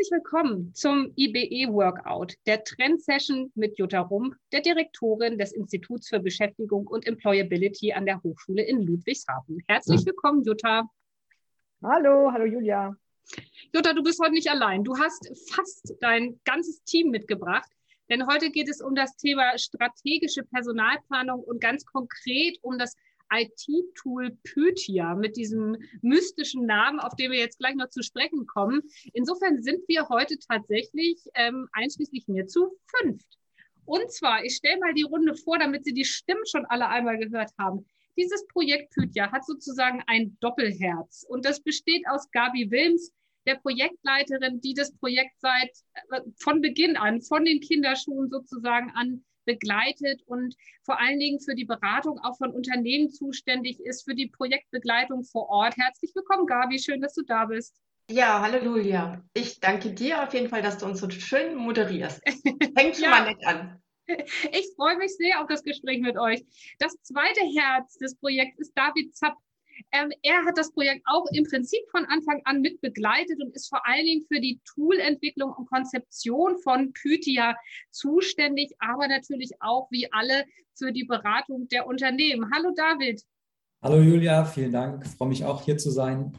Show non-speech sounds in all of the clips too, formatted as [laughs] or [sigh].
Herzlich willkommen zum IBE Workout, der Trend-Session mit Jutta Rump, der Direktorin des Instituts für Beschäftigung und Employability an der Hochschule in Ludwigshafen. Herzlich willkommen, Jutta. Hallo, hallo Julia. Jutta, du bist heute nicht allein. Du hast fast dein ganzes Team mitgebracht, denn heute geht es um das Thema strategische Personalplanung und ganz konkret um das IT-Tool Pythia mit diesem mystischen Namen, auf den wir jetzt gleich noch zu sprechen kommen. Insofern sind wir heute tatsächlich ähm, einschließlich mir zu fünft. Und zwar, ich stelle mal die Runde vor, damit Sie die Stimmen schon alle einmal gehört haben. Dieses Projekt Pythia hat sozusagen ein Doppelherz und das besteht aus Gabi Wilms, der Projektleiterin, die das Projekt seit äh, von Beginn an, von den Kinderschuhen sozusagen an begleitet und vor allen Dingen für die Beratung auch von Unternehmen zuständig ist, für die Projektbegleitung vor Ort. Herzlich willkommen, Gabi. Schön, dass du da bist. Ja, hallo Julia. Ich danke dir auf jeden Fall, dass du uns so schön moderierst. [laughs] Fängt schon ja. mal nett an. Ich freue mich sehr auf das Gespräch mit euch. Das zweite Herz des Projekts ist David Zapp. Ähm, er hat das Projekt auch im Prinzip von Anfang an mit begleitet und ist vor allen Dingen für die Toolentwicklung und Konzeption von Pythia zuständig, aber natürlich auch wie alle für die Beratung der Unternehmen. Hallo David. Hallo Julia, vielen Dank. Ich freue mich auch hier zu sein.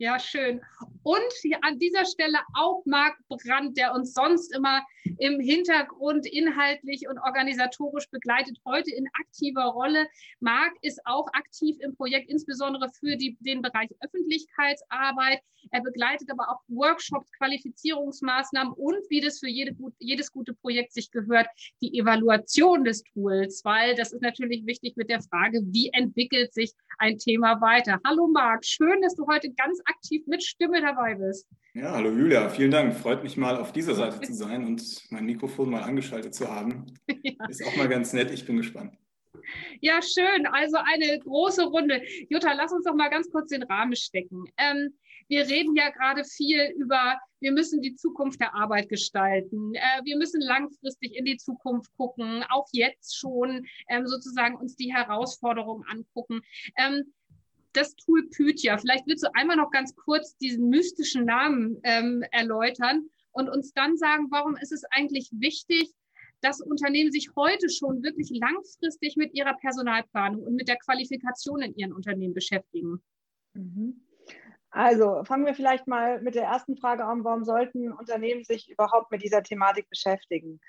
Ja, schön. Und an dieser Stelle auch Marc Brandt, der uns sonst immer im Hintergrund inhaltlich und organisatorisch begleitet, heute in aktiver Rolle. Marc ist auch aktiv im Projekt, insbesondere für die, den Bereich Öffentlichkeitsarbeit. Er begleitet aber auch Workshops, Qualifizierungsmaßnahmen und, wie das für jede, jedes gute Projekt sich gehört, die Evaluation des Tools, weil das ist natürlich wichtig mit der Frage, wie entwickelt sich ein Thema weiter. Hallo Marc, schön, dass du heute ganz aktiv mit Stimme dabei bist. Ja, hallo Julia, vielen Dank. Freut mich mal auf dieser Seite zu sein und mein Mikrofon mal angeschaltet zu haben. [laughs] Ja. Ist auch mal ganz nett. Ich bin gespannt. Ja, schön. Also eine große Runde. Jutta, lass uns doch mal ganz kurz den Rahmen stecken. Ähm, wir reden ja gerade viel über, wir müssen die Zukunft der Arbeit gestalten. Äh, wir müssen langfristig in die Zukunft gucken, auch jetzt schon ähm, sozusagen uns die Herausforderungen angucken. Ähm, das Tool Pythia, vielleicht willst du einmal noch ganz kurz diesen mystischen Namen ähm, erläutern und uns dann sagen, warum ist es eigentlich wichtig, dass Unternehmen sich heute schon wirklich langfristig mit ihrer Personalplanung und mit der Qualifikation in ihren Unternehmen beschäftigen? Mhm. Also fangen wir vielleicht mal mit der ersten Frage an, warum sollten Unternehmen sich überhaupt mit dieser Thematik beschäftigen?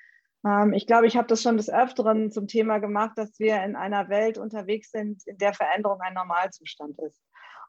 Ähm, ich glaube, ich habe das schon des Öfteren zum Thema gemacht, dass wir in einer Welt unterwegs sind, in der Veränderung ein Normalzustand ist.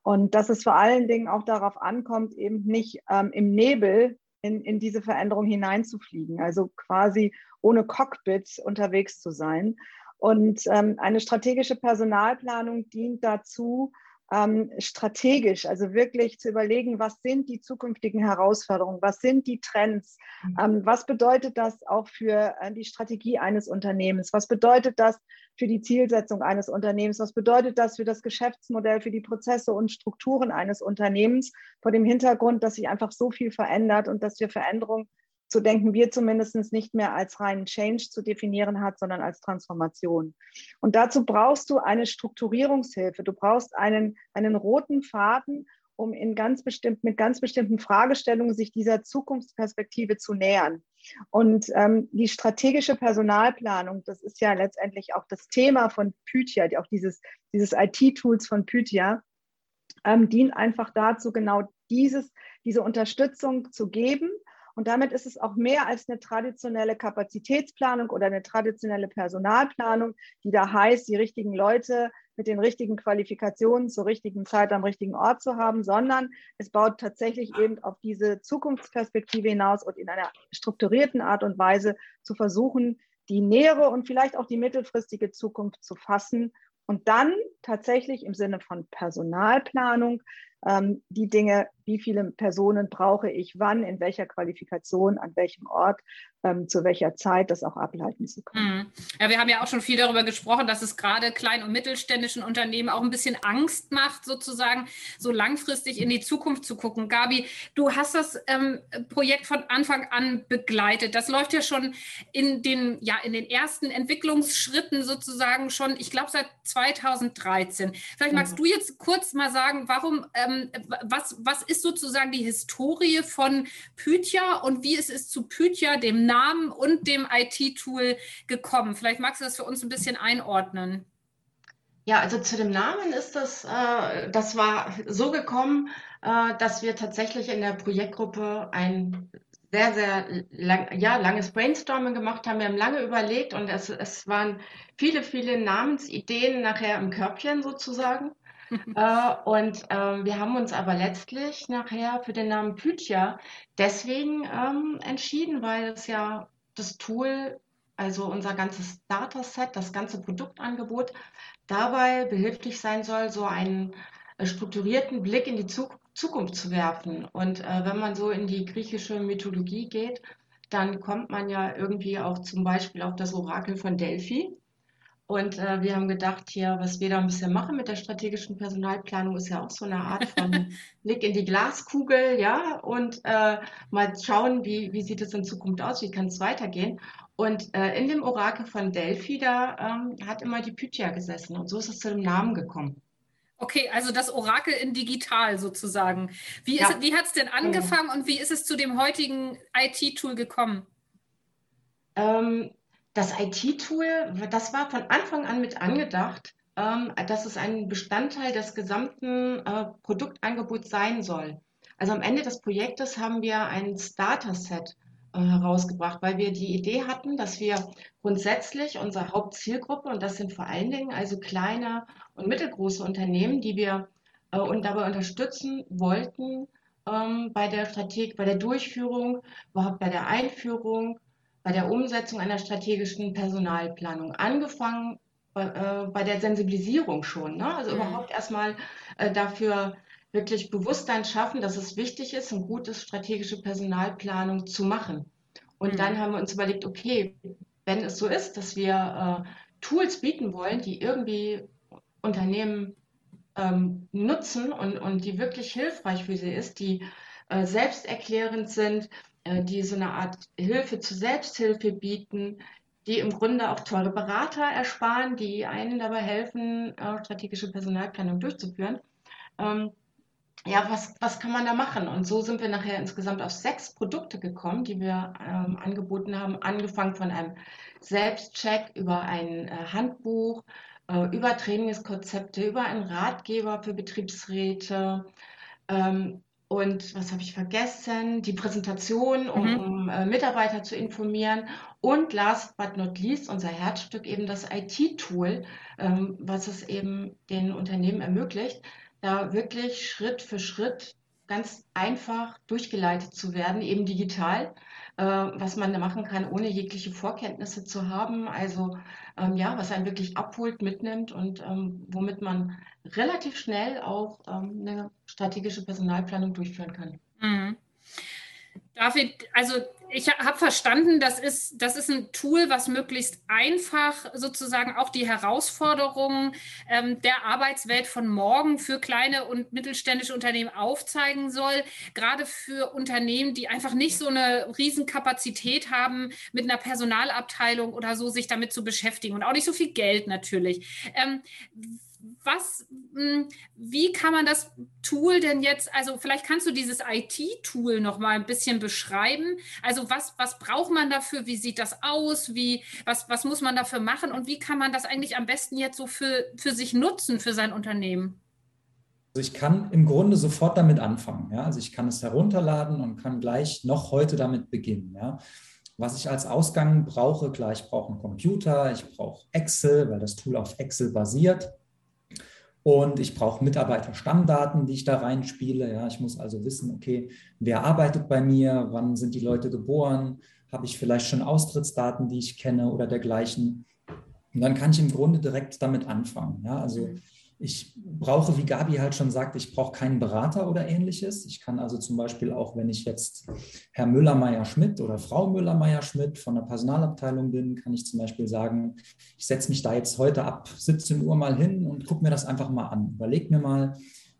Und dass es vor allen Dingen auch darauf ankommt, eben nicht ähm, im Nebel in, in diese Veränderung hineinzufliegen, also quasi ohne Cockpit unterwegs zu sein. Und ähm, eine strategische Personalplanung dient dazu, ähm, strategisch, also wirklich zu überlegen, was sind die zukünftigen Herausforderungen, was sind die Trends, mhm. ähm, was bedeutet das auch für äh, die Strategie eines Unternehmens, was bedeutet das für die Zielsetzung eines Unternehmens, was bedeutet das für das Geschäftsmodell, für die Prozesse und Strukturen eines Unternehmens vor dem Hintergrund, dass sich einfach so viel verändert und dass wir Veränderungen zu denken wir zumindest nicht mehr als reinen Change zu definieren hat, sondern als Transformation. Und dazu brauchst du eine Strukturierungshilfe. Du brauchst einen, einen roten Faden, um in ganz bestimmt, mit ganz bestimmten Fragestellungen sich dieser Zukunftsperspektive zu nähern. Und ähm, die strategische Personalplanung, das ist ja letztendlich auch das Thema von Pythia, auch dieses, dieses IT-Tools von Pythia, ähm, dient einfach dazu, genau dieses, diese Unterstützung zu geben und damit ist es auch mehr als eine traditionelle Kapazitätsplanung oder eine traditionelle Personalplanung, die da heißt, die richtigen Leute mit den richtigen Qualifikationen zur richtigen Zeit am richtigen Ort zu haben, sondern es baut tatsächlich eben auf diese Zukunftsperspektive hinaus und in einer strukturierten Art und Weise zu versuchen, die nähere und vielleicht auch die mittelfristige Zukunft zu fassen und dann tatsächlich im Sinne von Personalplanung ähm, die Dinge, wie viele Personen brauche ich, wann, in welcher Qualifikation, an welchem Ort, ähm, zu welcher Zeit das auch ableiten zu können. Mhm. Ja, wir haben ja auch schon viel darüber gesprochen, dass es gerade klein- und mittelständischen Unternehmen auch ein bisschen Angst macht, sozusagen so langfristig in die Zukunft zu gucken. Gabi, du hast das ähm, Projekt von Anfang an begleitet. Das läuft ja schon in den, ja, in den ersten Entwicklungsschritten sozusagen schon, ich glaube, seit 2013. Vielleicht magst mhm. du jetzt kurz mal sagen, warum ähm, was, was ist ist sozusagen die Historie von Pythia und wie ist es zu Pythia, dem Namen und dem IT-Tool gekommen? Vielleicht magst du das für uns ein bisschen einordnen. Ja, also zu dem Namen ist das, äh, das war so gekommen, äh, dass wir tatsächlich in der Projektgruppe ein sehr, sehr lang, ja, langes Brainstorming gemacht haben. Wir haben lange überlegt und es, es waren viele, viele Namensideen nachher im Körbchen sozusagen. Äh, und äh, wir haben uns aber letztlich nachher für den Namen Pythia deswegen ähm, entschieden, weil es ja das Tool, also unser ganzes Dataset, das ganze Produktangebot dabei behilflich sein soll, so einen äh, strukturierten Blick in die Zukunft zu werfen. Und äh, wenn man so in die griechische Mythologie geht, dann kommt man ja irgendwie auch zum Beispiel auf das Orakel von Delphi. Und äh, wir haben gedacht, hier, was wir da ein bisschen machen mit der strategischen Personalplanung, ist ja auch so eine Art von [laughs] Blick in die Glaskugel, ja, und äh, mal schauen, wie, wie sieht es in Zukunft aus, wie kann es weitergehen. Und äh, in dem Orakel von Delphi, da ähm, hat immer die Pythia gesessen und so ist es zu dem Namen gekommen. Okay, also das Orakel in digital sozusagen. Wie, ja. wie hat es denn angefangen und wie ist es zu dem heutigen IT-Tool gekommen? Ähm, das IT-Tool, das war von Anfang an mit angedacht, ähm, dass es ein Bestandteil des gesamten äh, Produktangebots sein soll. Also am Ende des Projektes haben wir ein Starter-Set äh, herausgebracht, weil wir die Idee hatten, dass wir grundsätzlich unsere Hauptzielgruppe, und das sind vor allen Dingen also kleine und mittelgroße Unternehmen, die wir äh, und dabei unterstützen wollten ähm, bei der Strategie, bei der Durchführung, überhaupt bei der Einführung, bei der Umsetzung einer strategischen Personalplanung. Angefangen bei, äh, bei der Sensibilisierung schon, ne? also mhm. überhaupt erstmal äh, dafür wirklich Bewusstsein schaffen, dass es wichtig ist, eine gute strategische Personalplanung zu machen. Und mhm. dann haben wir uns überlegt, okay, wenn es so ist, dass wir äh, Tools bieten wollen, die irgendwie Unternehmen ähm, nutzen und, und die wirklich hilfreich für sie ist, die äh, selbsterklärend sind, die so eine Art Hilfe zur Selbsthilfe bieten, die im Grunde auch teure Berater ersparen, die einen dabei helfen, äh, strategische Personalplanung durchzuführen. Ähm, ja, was, was kann man da machen? Und so sind wir nachher insgesamt auf sechs Produkte gekommen, die wir ähm, angeboten haben, angefangen von einem Selbstcheck über ein äh, Handbuch, äh, über Trainingskonzepte, über einen Ratgeber für Betriebsräte. Ähm, und was habe ich vergessen? Die Präsentation, um, mhm. um äh, Mitarbeiter zu informieren. Und last but not least, unser Herzstück eben das IT-Tool, ähm, was es eben den Unternehmen ermöglicht, da wirklich Schritt für Schritt ganz einfach durchgeleitet zu werden, eben digital, äh, was man machen kann, ohne jegliche Vorkenntnisse zu haben. Also ähm, ja, was einen wirklich abholt, mitnimmt und ähm, womit man relativ schnell auch ähm, eine strategische Personalplanung durchführen kann. Mhm. David, also ich habe verstanden, das ist, das ist ein Tool, was möglichst einfach sozusagen auch die Herausforderungen ähm, der Arbeitswelt von morgen für kleine und mittelständische Unternehmen aufzeigen soll. Gerade für Unternehmen, die einfach nicht so eine Riesenkapazität haben, mit einer Personalabteilung oder so sich damit zu beschäftigen und auch nicht so viel Geld natürlich. Ähm, was, hm, wie kann man das Tool denn jetzt, also vielleicht kannst du dieses IT-Tool noch mal ein bisschen beschreiben. Also was, was braucht man dafür? Wie sieht das aus? Wie, was, was muss man dafür machen? Und wie kann man das eigentlich am besten jetzt so für, für sich nutzen, für sein Unternehmen? Also ich kann im Grunde sofort damit anfangen. Ja? Also ich kann es herunterladen und kann gleich noch heute damit beginnen. Ja? Was ich als Ausgang brauche, klar, ich brauche einen Computer, ich brauche Excel, weil das Tool auf Excel basiert. Und ich brauche Mitarbeiterstammdaten, die ich da reinspiele. Ja, ich muss also wissen, okay, wer arbeitet bei mir, wann sind die Leute geboren, habe ich vielleicht schon Austrittsdaten, die ich kenne oder dergleichen. Und dann kann ich im Grunde direkt damit anfangen. Ja, also mhm. Ich brauche, wie Gabi halt schon sagt, ich brauche keinen Berater oder ähnliches. Ich kann also zum Beispiel auch, wenn ich jetzt Herr Müller-Meyer-Schmidt oder Frau Müller-Meyer-Schmidt von der Personalabteilung bin, kann ich zum Beispiel sagen, ich setze mich da jetzt heute ab 17 Uhr mal hin und gucke mir das einfach mal an. Überleg mir mal,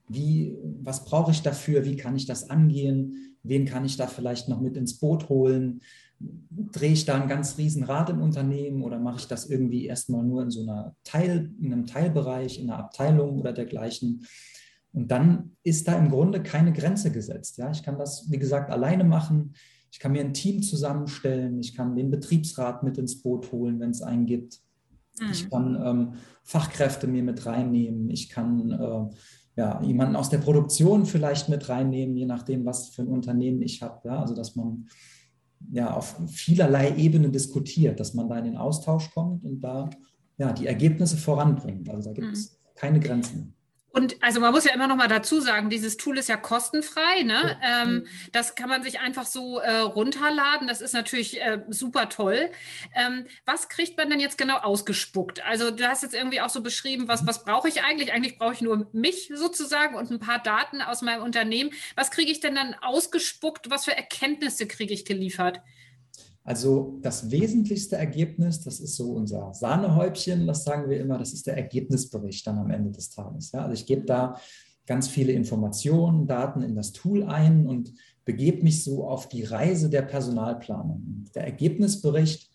wie, was brauche ich dafür, wie kann ich das angehen, wen kann ich da vielleicht noch mit ins Boot holen, drehe ich da ein ganz riesen Rad im Unternehmen oder mache ich das irgendwie erstmal nur in so einer Teil, in einem Teilbereich, in einer Abteilung oder dergleichen? Und dann ist da im Grunde keine Grenze gesetzt. Ja, ich kann das, wie gesagt, alleine machen. Ich kann mir ein Team zusammenstellen. Ich kann den Betriebsrat mit ins Boot holen, wenn es einen gibt. Mhm. Ich kann ähm, Fachkräfte mir mit reinnehmen. Ich kann äh, ja, jemanden aus der Produktion vielleicht mit reinnehmen, je nachdem, was für ein Unternehmen ich habe. Ja? Also, dass man ja auf vielerlei Ebenen diskutiert, dass man da in den Austausch kommt und da ja, die Ergebnisse voranbringt. Also, da gibt es mhm. keine Grenzen. Und also man muss ja immer noch mal dazu sagen, dieses Tool ist ja kostenfrei. Ne? Ähm, mhm. das kann man sich einfach so äh, runterladen. Das ist natürlich äh, super toll. Ähm, was kriegt man denn jetzt genau ausgespuckt? Also du hast jetzt irgendwie auch so beschrieben, was, was brauche ich eigentlich? Eigentlich brauche ich nur mich sozusagen und ein paar Daten aus meinem Unternehmen. Was kriege ich denn dann ausgespuckt? Was für Erkenntnisse kriege ich geliefert? Also das wesentlichste Ergebnis, das ist so unser Sahnehäubchen, das sagen wir immer, das ist der Ergebnisbericht dann am Ende des Tages. Ja, also ich gebe da ganz viele Informationen, Daten in das Tool ein und begebe mich so auf die Reise der Personalplanung. Der Ergebnisbericht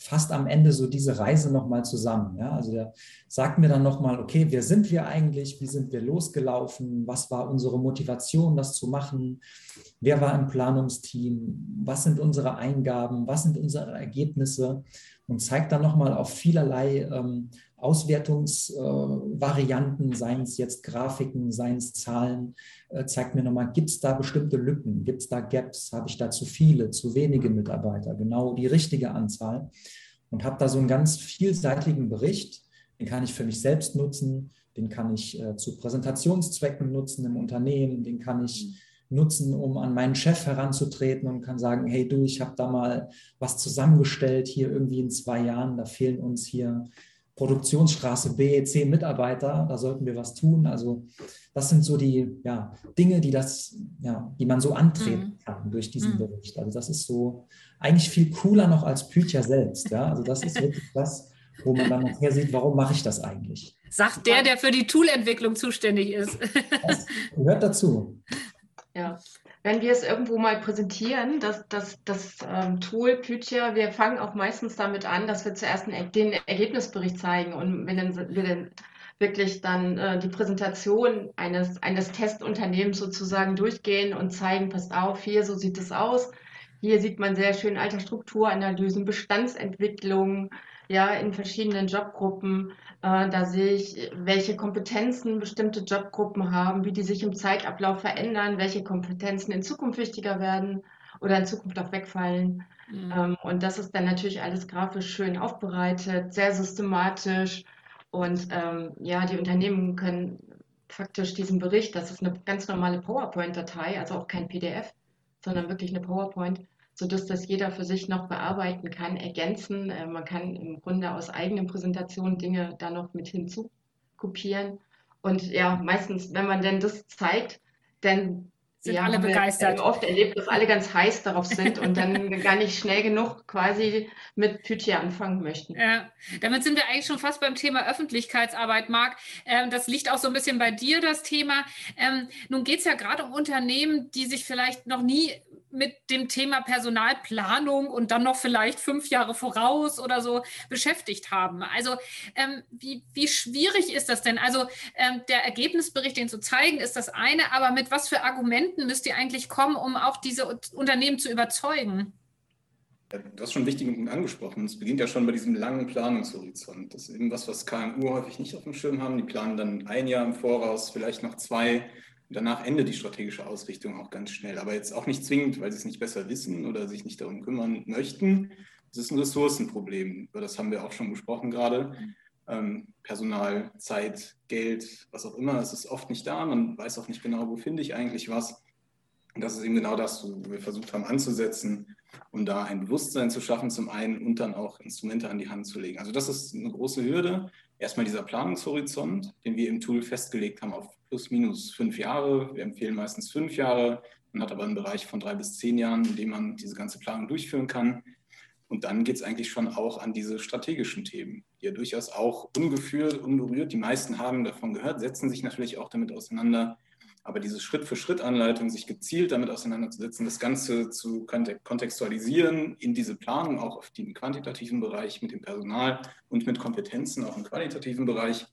fasst am Ende so diese Reise nochmal zusammen. Ja? Also der sagt mir dann nochmal, okay, wer sind wir eigentlich? Wie sind wir losgelaufen? Was war unsere Motivation, das zu machen? Wer war im Planungsteam? Was sind unsere Eingaben? Was sind unsere Ergebnisse? Und zeigt dann nochmal auf vielerlei ähm, Auswertungsvarianten, äh, seien es jetzt Grafiken, seien es Zahlen, äh, zeigt mir nochmal, gibt es da bestimmte Lücken, gibt es da Gaps, habe ich da zu viele, zu wenige Mitarbeiter, genau die richtige Anzahl und habe da so einen ganz vielseitigen Bericht, den kann ich für mich selbst nutzen, den kann ich äh, zu Präsentationszwecken nutzen im Unternehmen, den kann ich mhm. nutzen, um an meinen Chef heranzutreten und kann sagen, hey du, ich habe da mal was zusammengestellt, hier irgendwie in zwei Jahren, da fehlen uns hier Produktionsstraße B, zehn Mitarbeiter, da sollten wir was tun. Also das sind so die ja, Dinge, die, das, ja, die man so antreten mhm. kann durch diesen mhm. Bericht. Also das ist so eigentlich viel cooler noch als Pücher selbst. Ja? Also das ist wirklich das, wo man dann nachher sieht, warum mache ich das eigentlich? Sagt der, der für die Toolentwicklung zuständig ist. Das gehört dazu. Ja, wenn wir es irgendwo mal präsentieren, das, das, das ähm, Tool Pythia, wir fangen auch meistens damit an, dass wir zuerst einen, den Ergebnisbericht zeigen und wenn dann, wir dann wirklich dann äh, die Präsentation eines, eines Testunternehmens sozusagen durchgehen und zeigen, passt auf, hier, so sieht es aus. Hier sieht man sehr schön Altersstrukturanalysen, Bestandsentwicklung, ja, in verschiedenen Jobgruppen. Äh, da sehe ich, welche Kompetenzen bestimmte Jobgruppen haben, wie die sich im Zeitablauf verändern, welche Kompetenzen in Zukunft wichtiger werden oder in Zukunft auch wegfallen. Mhm. Ähm, und das ist dann natürlich alles grafisch schön aufbereitet, sehr systematisch. Und ähm, ja, die Unternehmen können faktisch diesen Bericht, das ist eine ganz normale PowerPoint-Datei, also auch kein PDF, sondern wirklich eine PowerPoint, sodass das jeder für sich noch bearbeiten kann, ergänzen. Äh, man kann im Grunde aus eigenen Präsentationen Dinge da noch mit hinzukopieren. Und ja, meistens, wenn man denn das zeigt, dann sind ja, alle begeistert. Wir oft erlebt, dass alle ganz heiß darauf sind und dann [laughs] gar nicht schnell genug quasi mit Pythia anfangen möchten. Ja, damit sind wir eigentlich schon fast beim Thema Öffentlichkeitsarbeit, Marc. Ähm, das liegt auch so ein bisschen bei dir, das Thema. Ähm, nun geht es ja gerade um Unternehmen, die sich vielleicht noch nie mit dem Thema Personalplanung und dann noch vielleicht fünf Jahre voraus oder so beschäftigt haben. Also ähm, wie, wie schwierig ist das denn? Also ähm, der Ergebnisbericht, den zu zeigen, ist das eine, aber mit was für Argumenten müsst ihr eigentlich kommen, um auch diese Unternehmen zu überzeugen? Du hast schon einen wichtigen Punkt angesprochen. Es beginnt ja schon bei diesem langen Planungshorizont. Das ist eben was, was KMU häufig nicht auf dem Schirm haben. Die planen dann ein Jahr im Voraus, vielleicht noch zwei danach endet die strategische Ausrichtung auch ganz schnell. Aber jetzt auch nicht zwingend, weil sie es nicht besser wissen oder sich nicht darum kümmern möchten. Das ist ein Ressourcenproblem. Über das haben wir auch schon gesprochen gerade. Ähm, Personal, Zeit, Geld, was auch immer. Es ist oft nicht da. Man weiß auch nicht genau, wo finde ich eigentlich was. Und das ist eben genau das, wo wir versucht haben anzusetzen, um da ein Bewusstsein zu schaffen, zum einen und dann auch Instrumente an die Hand zu legen. Also das ist eine große Hürde. Erstmal dieser Planungshorizont, den wir im Tool festgelegt haben auf plus minus fünf Jahre. Wir empfehlen meistens fünf Jahre. Man hat aber einen Bereich von drei bis zehn Jahren, in dem man diese ganze Planung durchführen kann. Und dann geht es eigentlich schon auch an diese strategischen Themen, die ja durchaus auch ungeführt, unberührt, die meisten haben davon gehört, setzen sich natürlich auch damit auseinander, aber diese Schritt-für-Schritt-Anleitung, sich gezielt damit auseinanderzusetzen, das Ganze zu kontextualisieren in diese Planung, auch auf den quantitativen Bereich mit dem Personal und mit Kompetenzen auch im qualitativen Bereich,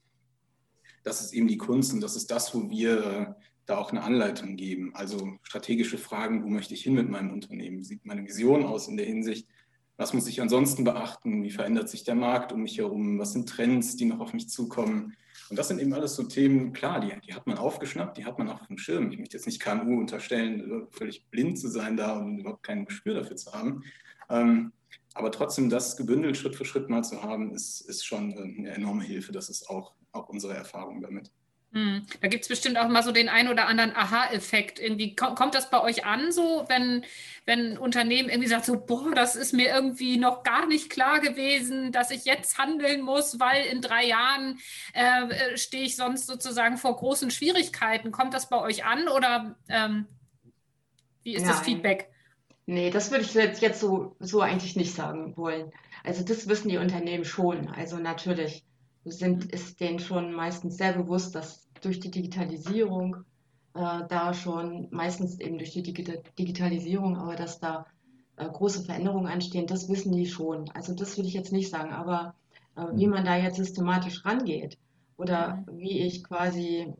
das ist eben die Kunst und das ist das, wo wir äh, da auch eine Anleitung geben. Also strategische Fragen, wo möchte ich hin mit meinem Unternehmen? Wie sieht meine Vision aus in der Hinsicht? Was muss ich ansonsten beachten? Wie verändert sich der Markt um mich herum? Was sind Trends, die noch auf mich zukommen? Und das sind eben alles so Themen, klar, die, die hat man aufgeschnappt, die hat man auch auf dem Schirm. Ich möchte jetzt nicht KMU unterstellen, völlig blind zu sein da und überhaupt kein Gespür dafür zu haben. Ähm, aber trotzdem das gebündelt Schritt für Schritt mal zu haben, ist, ist schon eine enorme Hilfe. Das ist auch, auch unsere Erfahrung damit. Hm. Da gibt es bestimmt auch mal so den einen oder anderen Aha-Effekt. Irgendwie kommt, das bei euch an, so wenn, wenn ein Unternehmen irgendwie sagt, so, boah, das ist mir irgendwie noch gar nicht klar gewesen, dass ich jetzt handeln muss, weil in drei Jahren äh, stehe ich sonst sozusagen vor großen Schwierigkeiten. Kommt das bei euch an oder ähm, wie ist Nein. das Feedback? Nee, das würde ich jetzt, jetzt so, so eigentlich nicht sagen wollen. Also das wissen die Unternehmen schon. Also natürlich sind, ist denen schon meistens sehr bewusst, dass durch die Digitalisierung äh, da schon, meistens eben durch die Digitalisierung, aber dass da äh, große Veränderungen anstehen, das wissen die schon. Also das will ich jetzt nicht sagen, aber äh, wie mhm. man da jetzt systematisch rangeht oder mhm. wie ich quasi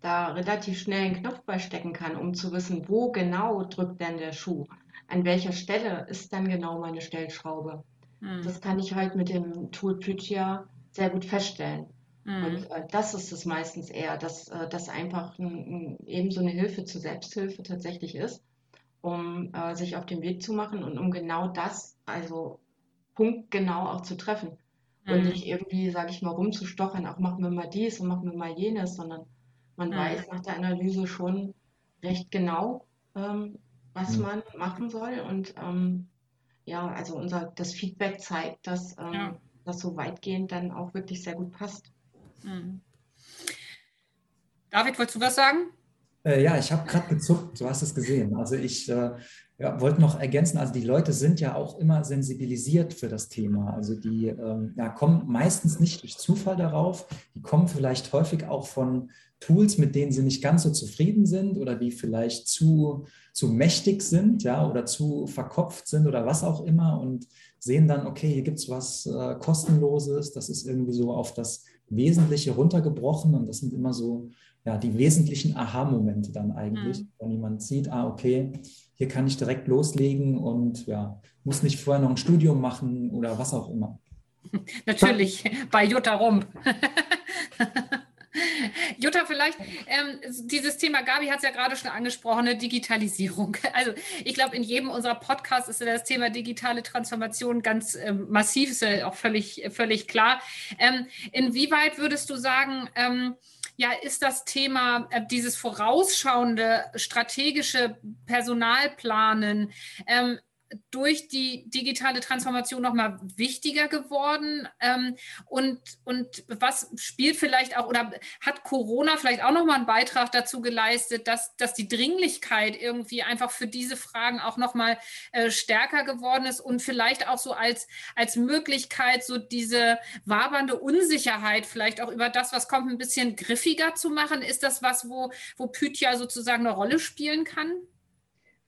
da relativ schnell einen Knopf beistecken kann, um zu wissen, wo genau drückt denn der Schuh, an welcher Stelle ist dann genau meine Stellschraube. Mhm. Das kann ich halt mit dem Tool Pythia sehr gut feststellen. Mhm. Und äh, das ist es meistens eher, dass äh, das einfach ein, ein, eben so eine Hilfe zur Selbsthilfe tatsächlich ist, um äh, sich auf den Weg zu machen und um genau das, also punktgenau auch zu treffen. Mhm. Und nicht irgendwie, sage ich mal, rumzustochern, auch machen wir mal dies und machen wir mal jenes, sondern man mhm. weiß nach der Analyse schon recht genau, ähm, was mhm. man machen soll. Und ähm, ja, also unser das Feedback zeigt, dass ähm, ja das so weitgehend dann auch wirklich sehr gut passt. Mhm. David, wolltest du was sagen? Äh, ja, ich habe gerade gezuckt, du hast es gesehen. Also ich äh, ja, wollte noch ergänzen, also die Leute sind ja auch immer sensibilisiert für das Thema. Also die ähm, ja, kommen meistens nicht durch Zufall darauf, die kommen vielleicht häufig auch von Tools, mit denen sie nicht ganz so zufrieden sind oder die vielleicht zu, zu mächtig sind, ja, oder zu verkopft sind oder was auch immer und sehen dann, okay, hier gibt es was äh, Kostenloses, das ist irgendwie so auf das Wesentliche runtergebrochen und das sind immer so ja, die wesentlichen Aha-Momente dann eigentlich, mhm. wenn jemand sieht, ah, okay, hier kann ich direkt loslegen und ja, muss nicht vorher noch ein Studium machen oder was auch immer. [laughs] Natürlich, bei Jutta Rump. [laughs] [laughs] Jutta, vielleicht ähm, dieses Thema, Gabi hat es ja gerade schon angesprochen, eine Digitalisierung. [laughs] Also ich glaube, in jedem unserer Podcasts ist das Thema digitale Transformation ganz ähm, massiv, ist ja auch völlig, völlig klar. Ähm, inwieweit würdest du sagen, ähm, ja, ist das Thema äh, dieses vorausschauende strategische Personalplanen ähm, durch die digitale Transformation nochmal wichtiger geworden? Ähm, und, und was spielt vielleicht auch oder hat Corona vielleicht auch nochmal einen Beitrag dazu geleistet, dass, dass die Dringlichkeit irgendwie einfach für diese Fragen auch nochmal äh, stärker geworden ist und vielleicht auch so als, als Möglichkeit, so diese wabernde Unsicherheit vielleicht auch über das, was kommt, ein bisschen griffiger zu machen? Ist das was, wo, wo Pythia sozusagen eine Rolle spielen kann?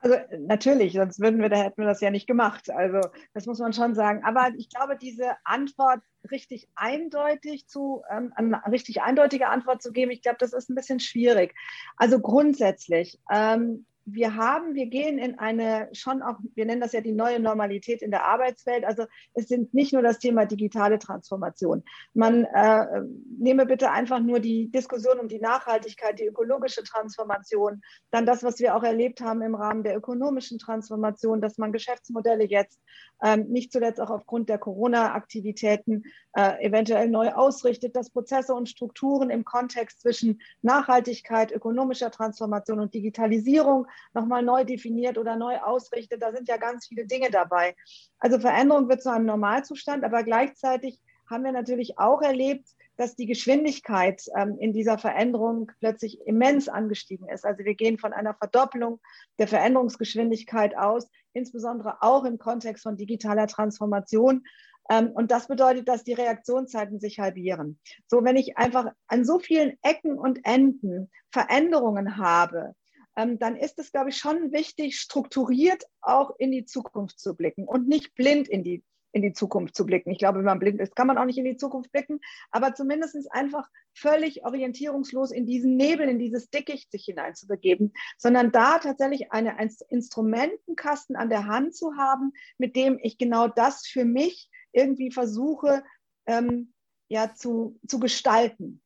Also natürlich, sonst würden wir, da hätten wir das ja nicht gemacht. Also das muss man schon sagen. Aber ich glaube, diese Antwort richtig eindeutig zu, ähm, eine richtig eindeutige Antwort zu geben, ich glaube, das ist ein bisschen schwierig. Also grundsätzlich, ähm, wir haben, wir gehen in eine schon auch, wir nennen das ja die neue Normalität in der Arbeitswelt. Also es sind nicht nur das Thema digitale Transformation. Man äh, nehme bitte einfach nur die Diskussion um die Nachhaltigkeit, die ökologische Transformation, dann das, was wir auch erlebt haben im Rahmen der ökonomischen Transformation, dass man Geschäftsmodelle jetzt ähm, nicht zuletzt auch aufgrund der Corona-Aktivitäten äh, eventuell neu ausrichtet, dass Prozesse und Strukturen im Kontext zwischen Nachhaltigkeit, ökonomischer Transformation und Digitalisierung nochmal neu definiert oder neu ausrichtet. Da sind ja ganz viele Dinge dabei. Also Veränderung wird zu einem Normalzustand, aber gleichzeitig haben wir natürlich auch erlebt, dass die Geschwindigkeit ähm, in dieser Veränderung plötzlich immens angestiegen ist. Also wir gehen von einer Verdopplung der Veränderungsgeschwindigkeit aus, insbesondere auch im Kontext von digitaler Transformation. Ähm, und das bedeutet, dass die Reaktionszeiten sich halbieren. So, wenn ich einfach an so vielen Ecken und Enden Veränderungen habe, ähm, dann ist es, glaube ich, schon wichtig, strukturiert auch in die Zukunft zu blicken und nicht blind in die in die Zukunft zu blicken. Ich glaube, wenn man blind ist, kann man auch nicht in die Zukunft blicken, aber zumindest einfach völlig orientierungslos in diesen Nebel, in dieses Dickicht sich hineinzubegeben, sondern da tatsächlich einen Instrumentenkasten an der Hand zu haben, mit dem ich genau das für mich irgendwie versuche ähm, ja, zu, zu gestalten.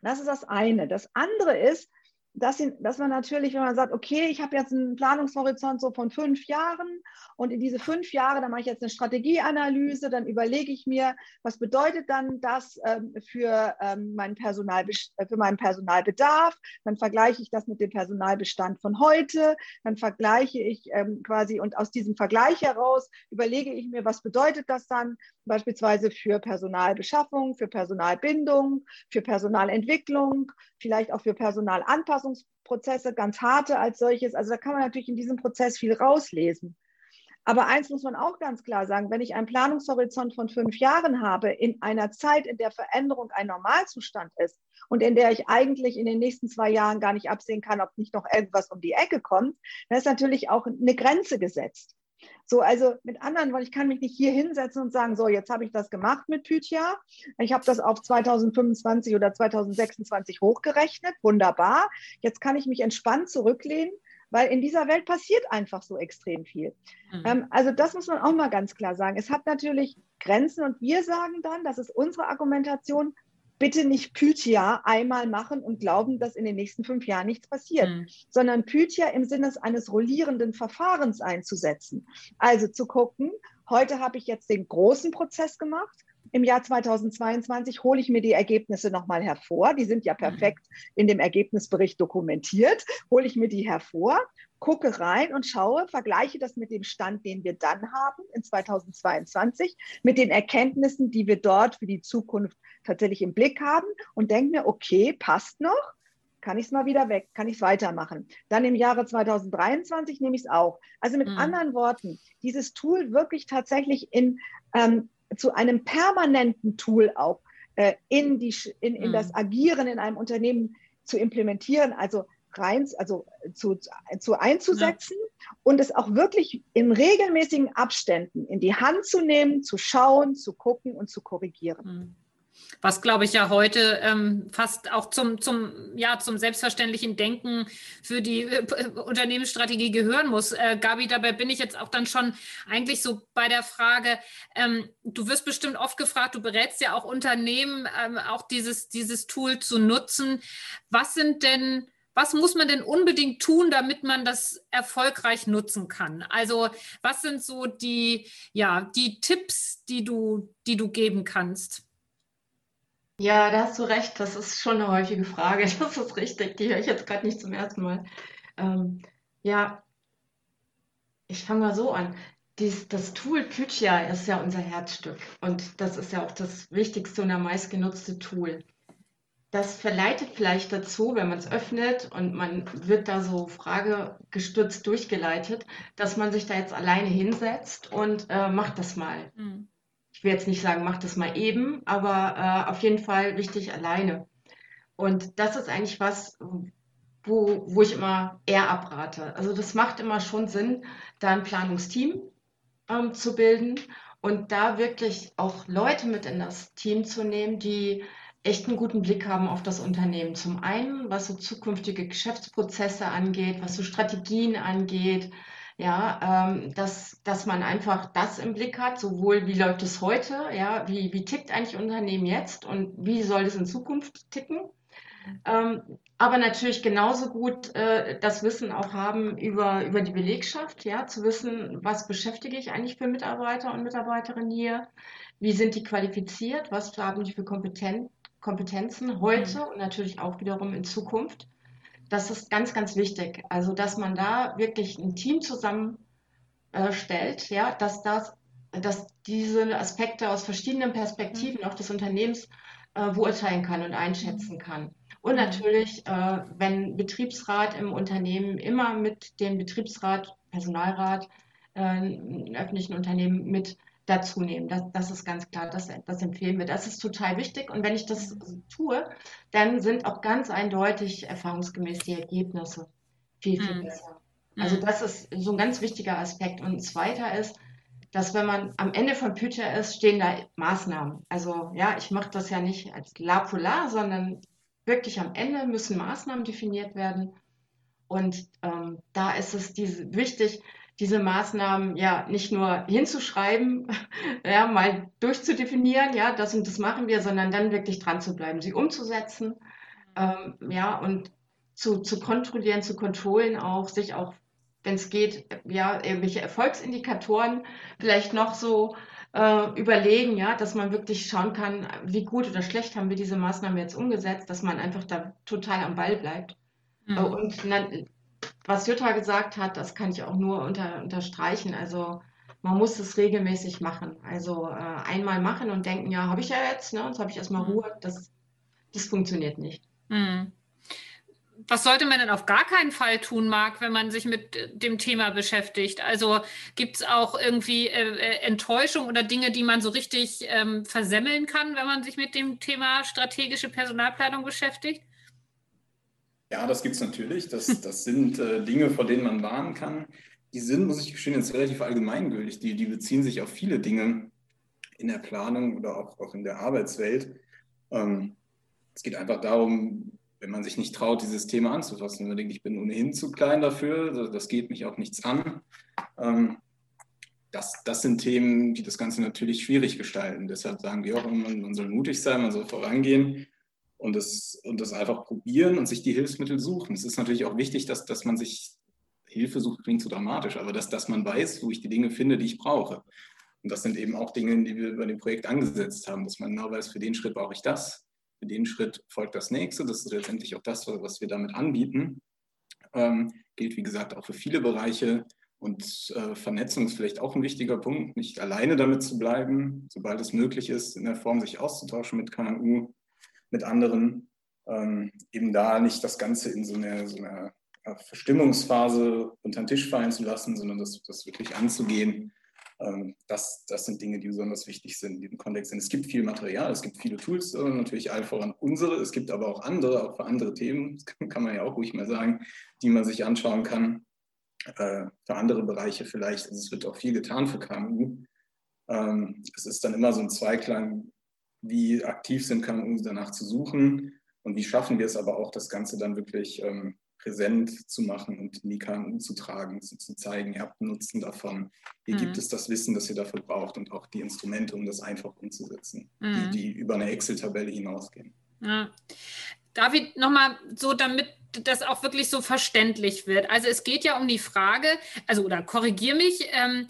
Das ist das eine. Das andere ist, dass, dass man natürlich, wenn man sagt, okay, ich habe jetzt einen Planungshorizont so von fünf Jahren und in diese fünf Jahre, da mache ich jetzt eine Strategieanalyse, dann überlege ich mir, was bedeutet dann das ähm, für, ähm, meinen Personal, äh, für meinen Personalbedarf, dann vergleiche ich das mit dem Personalbestand von heute, dann vergleiche ich ähm, quasi und aus diesem Vergleich heraus überlege ich mir, was bedeutet das dann beispielsweise für Personalbeschaffung, für Personalbindung, für Personalentwicklung, vielleicht auch für Personalanpassungsprozesse, ganz harte als solches. Also da kann man natürlich in diesem Prozess viel rauslesen. Aber eins muss man auch ganz klar sagen, wenn ich einen Planungshorizont von fünf Jahren habe, in einer Zeit, in der Veränderung ein Normalzustand ist und in der ich eigentlich in den nächsten zwei Jahren gar nicht absehen kann, ob nicht noch irgendwas um die Ecke kommt, dann ist natürlich auch eine Grenze gesetzt. So, also mit anderen Worten, ich kann mich nicht hier hinsetzen und sagen, so, jetzt habe ich das gemacht mit Pythia. Ich habe das auf 2025 oder 2026 hochgerechnet. Wunderbar. Jetzt kann ich mich entspannt zurücklehnen, weil in dieser Welt passiert einfach so extrem viel. Mhm. Ähm, also das muss man auch mal ganz klar sagen. Es hat natürlich Grenzen und wir sagen dann, das ist unsere Argumentation, bitte nicht Pythia einmal machen und glauben, dass in den nächsten fünf Jahren nichts passiert, mhm. sondern Pythia im Sinne eines rollierenden Verfahrens einzusetzen. Also zu gucken, heute habe ich jetzt den großen Prozess gemacht. Im Jahr 2022 hole ich mir die Ergebnisse nochmal hervor. Die sind ja mhm. perfekt in dem Ergebnisbericht dokumentiert. Hole ich mir die hervor gucke rein und schaue, vergleiche das mit dem Stand, den wir dann haben in 2022, mit den Erkenntnissen, die wir dort für die Zukunft tatsächlich im Blick haben und denke mir, okay, passt noch, kann ich es mal wieder weg, kann ich es weitermachen. Dann im Jahre 2023 nehme ich es auch. Also mit mhm. anderen Worten, dieses Tool wirklich tatsächlich in, ähm, zu einem permanenten Tool auch äh, in, die, in, in mhm. das Agieren in einem Unternehmen zu implementieren. Also rein, also zu, zu einzusetzen ja. und es auch wirklich in regelmäßigen Abständen in die Hand zu nehmen, zu schauen, zu gucken und zu korrigieren. Mhm. Was, glaube ich, ja heute ähm, fast auch zum, zum, ja, zum selbstverständlichen Denken für die äh, Unternehmensstrategie gehören muss. Äh, Gabi, dabei bin ich jetzt auch dann schon eigentlich so bei der Frage, ähm, du wirst bestimmt oft gefragt, du berätst ja auch Unternehmen, ähm, auch dieses, dieses Tool zu nutzen. Was sind denn was muss man denn unbedingt tun, damit man das erfolgreich nutzen kann? Also, was sind so die, ja, die Tipps, die du, die du geben kannst? Ja, da hast du recht. Das ist schon eine häufige Frage. [laughs] Das ist richtig. Die höre ich jetzt gerade nicht zum ersten Mal. Ähm, ja, ich fange mal so an. Dies, das Tool Pythia ist ja unser Herzstück und das ist ja auch das wichtigste und am meist genutzte Tool das verleitet vielleicht dazu, wenn man es öffnet und man wird da so fragegestützt durchgeleitet, dass man sich da jetzt alleine hinsetzt und äh, macht das mal. Mhm. Ich will jetzt nicht sagen, macht das mal eben, aber äh, auf jeden Fall wichtig alleine. Und das ist eigentlich was, wo, wo ich immer eher abrate. Also das macht immer schon Sinn, da ein Planungsteam ähm, zu bilden und da wirklich auch Leute mit in das Team zu nehmen, die echt einen guten Blick haben auf das Unternehmen. Zum einen, was so zukünftige Geschäftsprozesse angeht, was so Strategien angeht, ja, ähm, dass, dass man einfach das im Blick hat, sowohl wie läuft es heute, ja, wie, wie tickt eigentlich Unternehmen jetzt und wie soll es in Zukunft ticken. Ähm, aber natürlich genauso gut äh, das Wissen auch haben über, über die Belegschaft, ja, zu wissen, was beschäftige ich eigentlich für Mitarbeiter und Mitarbeiterinnen hier, wie sind die qualifiziert, was haben die für Kompetenzen Kompetenzen heute mhm. und natürlich auch wiederum in Zukunft. Das ist ganz, ganz wichtig. Also, dass man da wirklich ein Team zusammenstellt, äh, ja, dass das, dass diese Aspekte aus verschiedenen Perspektiven mhm. auch des Unternehmens äh, beurteilen kann und einschätzen kann. Und mhm. natürlich, äh, wenn Betriebsrat im Unternehmen immer mit dem Betriebsrat, Personalrat, äh, in öffentlichen Unternehmen mit dazu nehmen. Das, das ist ganz klar, das, das empfehlen wir. Das ist total wichtig. Und wenn ich das tue, dann sind auch ganz eindeutig erfahrungsgemäß die Ergebnisse viel, viel mhm. besser. Also mhm. das ist so ein ganz wichtiger Aspekt. Und ein zweiter ist, dass wenn man am Ende von Pythia ist, stehen da Maßnahmen. Also ja, ich mache das ja nicht als La Polar, sondern wirklich am Ende müssen Maßnahmen definiert werden. Und ähm, da ist es diese, wichtig, diese Maßnahmen ja nicht nur hinzuschreiben, [laughs] ja, mal durchzudefinieren, ja, das und das machen wir, sondern dann wirklich dran zu bleiben, sie umzusetzen, ähm, ja, und zu, zu kontrollieren, zu kontrollen auch, sich auch, wenn es geht, ja, irgendwelche Erfolgsindikatoren vielleicht noch so äh, überlegen, ja, dass man wirklich schauen kann, wie gut oder schlecht haben wir diese Maßnahmen jetzt umgesetzt, dass man einfach da total am Ball bleibt. Mhm. Und na, was Jutta gesagt hat, das kann ich auch nur unter, unterstreichen. Also man muss es regelmäßig machen. Also äh, einmal machen und denken, ja, habe ich ja jetzt, ne, jetzt habe ich erstmal mhm. Ruhe. Das, das funktioniert nicht. Mhm. Was sollte man denn auf gar keinen Fall tun, Marc, wenn man sich mit dem Thema beschäftigt? Also gibt es auch irgendwie äh, äh, Enttäuschung oder Dinge, die man so richtig ähm, versemmeln kann, wenn man sich mit dem Thema strategische Personalplanung beschäftigt? Ja, das gibt es natürlich. Das, [laughs] das sind äh, Dinge, vor denen man warnen kann. Die sind, muss ich gestehen, jetzt relativ allgemeingültig. Die, die beziehen sich auf viele Dinge in der Planung oder auch, auch in der Arbeitswelt. Ähm, es geht einfach darum, wenn man sich nicht traut, dieses Thema anzufassen, wenn man denkt, ich bin ohnehin zu klein dafür, das geht mich auch nichts an. Ähm, das, das sind Themen, die das Ganze natürlich schwierig gestalten. Deshalb sagen wir auch immer, man soll mutig sein, man soll vorangehen und das, und das einfach probieren und sich die Hilfsmittel suchen. Es ist natürlich auch wichtig, dass, dass man sich Hilfe sucht, klingt so dramatisch, aber dass, dass man weiß, wo ich die Dinge finde, die ich brauche. Und das sind eben auch Dinge, die wir bei dem Projekt angesetzt haben, dass man genau weiß, für den Schritt brauche ich das, für den Schritt folgt das nächste. Das ist letztendlich auch das, was wir damit anbieten. Ähm, gilt, wie gesagt, auch für viele Bereiche. Und äh, Vernetzung ist vielleicht auch ein wichtiger Punkt, nicht alleine damit zu bleiben, sobald es möglich ist, in der Form sich auszutauschen mit KMU, mit anderen, ähm, eben da nicht das Ganze in so einer, so einer Verstimmungsphase unter den Tisch fallen zu lassen, sondern das, das wirklich anzugehen. Ähm, das, das sind Dinge, die besonders wichtig sind in diesem Kontext. Denn es gibt viel Material, es gibt viele Tools, äh, natürlich all voran unsere, es gibt aber auch andere, auch für andere Themen, das kann man ja auch ruhig mal sagen, die man sich anschauen kann. Äh, für andere Bereiche vielleicht, also es wird auch viel getan für KMU. Ähm, es ist dann immer so ein Zweiklang, wie aktiv sind KMU danach zu suchen und wie schaffen wir es aber auch, das Ganze dann wirklich ähm, präsent zu machen und in die KMU zu tragen, zu, zu zeigen, ihr habt einen Nutzen davon. Hier mhm. gibt es das Wissen, das ihr dafür braucht und auch die Instrumente, um das einfach umzusetzen, mhm. die, die, über eine Excel-Tabelle hinausgehen. Ja. David, nochmal so, damit das auch wirklich so verständlich wird. Also es geht ja um die Frage, also oder korrigier mich, ähm,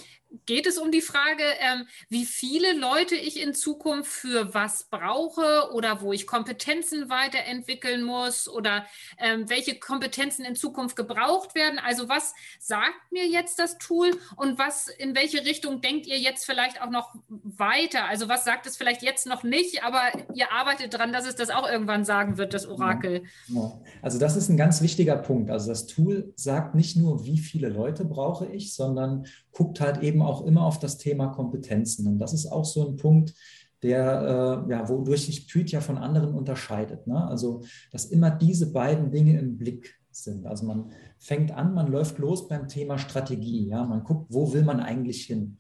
geht es um die Frage, ähm, wie viele Leute ich in Zukunft für was brauche oder wo ich Kompetenzen weiterentwickeln muss oder ähm, welche Kompetenzen in Zukunft gebraucht werden. Also was sagt mir jetzt das Tool und was in welche Richtung denkt ihr jetzt vielleicht auch noch weiter? Also was sagt es vielleicht jetzt noch nicht, aber ihr arbeitet daran, dass es das auch irgendwann sagen wird, das Orakel. Ja, Also das ist ein ganz wichtiger Punkt. Also das Tool sagt nicht nur, wie viele Leute brauche ich, sondern guckt halt eben auch immer auf das Thema Kompetenzen. Und das ist auch so ein Punkt, der, äh, ja, wodurch sich Pyth ja von anderen unterscheidet. Ne? Also, dass immer diese beiden Dinge im Blick sind. Also man fängt an, man läuft los beim Thema Strategie. Ja? Man guckt, wo will man eigentlich hin?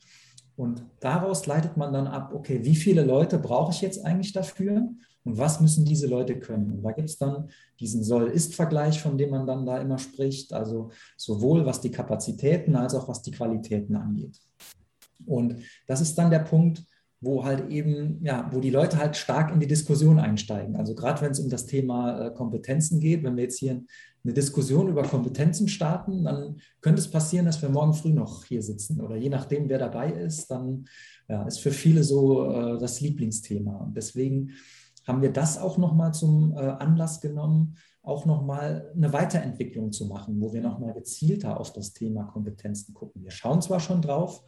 Und daraus leitet man dann ab, okay, wie viele Leute brauche ich jetzt eigentlich dafür? Und was müssen diese Leute können? Und da gibt es dann diesen Soll-Ist-Vergleich, von dem man dann da immer spricht, also sowohl was die Kapazitäten als auch was die Qualitäten angeht. Und das ist dann der Punkt, wo halt eben, ja, wo die Leute halt stark in die Diskussion einsteigen. Also gerade wenn es um das Thema äh, Kompetenzen geht, wenn wir jetzt hier eine Diskussion über Kompetenzen starten, dann könnte es passieren, dass wir morgen früh noch hier sitzen. Oder je nachdem, wer dabei ist, dann ja, ist für viele so äh, das Lieblingsthema. Und deswegen haben wir das auch nochmal zum äh, Anlass genommen, auch nochmal eine Weiterentwicklung zu machen, wo wir nochmal gezielter auf das Thema Kompetenzen gucken. Wir schauen zwar schon drauf,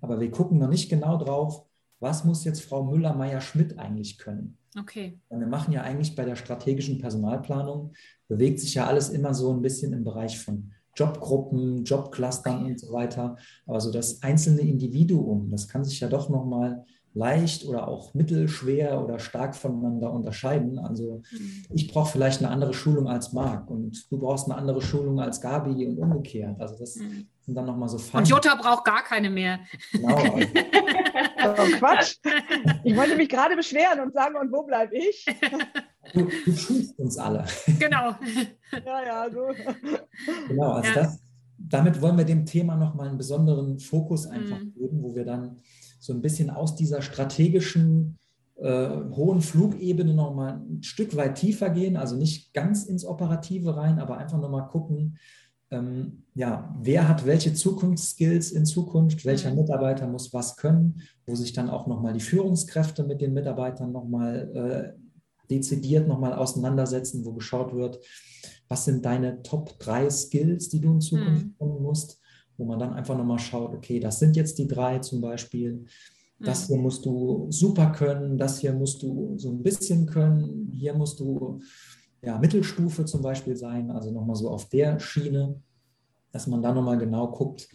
aber wir gucken noch nicht genau drauf, was muss jetzt Frau Müller-Meyer-Schmidt eigentlich können. Okay. wir machen ja eigentlich bei der strategischen Personalplanung, bewegt sich ja alles immer so ein bisschen im Bereich von Jobgruppen, Jobclustern und so weiter. Aber so das einzelne Individuum, das kann sich ja doch nochmal leicht oder auch mittelschwer oder stark voneinander unterscheiden. Also mhm. ich brauche vielleicht eine andere Schulung als Marc und du brauchst eine andere Schulung als Gabi und umgekehrt. Also das mhm. sind dann nochmal so Feinde. Und Jutta braucht gar keine mehr. Genau. [laughs] Oh, Quatsch. Ich wollte mich gerade beschweren und sagen, und wo bleibe ich? [laughs] Du, du schulst uns alle. Genau. Ja, ja, so. Genau, also ja. das, damit wollen wir dem Thema nochmal einen besonderen Fokus einfach mhm. geben, wo wir dann so ein bisschen aus dieser strategischen äh, hohen Flugebene nochmal ein Stück weit tiefer gehen, also nicht ganz ins Operative rein, aber einfach nochmal gucken, ähm, ja, wer hat welche Zukunftsskills in Zukunft, welcher mhm. Mitarbeiter muss was können, wo sich dann auch nochmal die Führungskräfte mit den Mitarbeitern nochmal äh, dezidiert nochmal auseinandersetzen, wo geschaut wird, was sind deine Top 3 Skills, die du in Zukunft mhm. können musst, wo man dann einfach nochmal schaut, okay, das sind jetzt die drei zum Beispiel. Das mhm. hier musst du super können, das hier musst du so ein bisschen können, hier musst du ja, Mittelstufe zum Beispiel sein, also nochmal so auf der Schiene, dass man da nochmal genau guckt,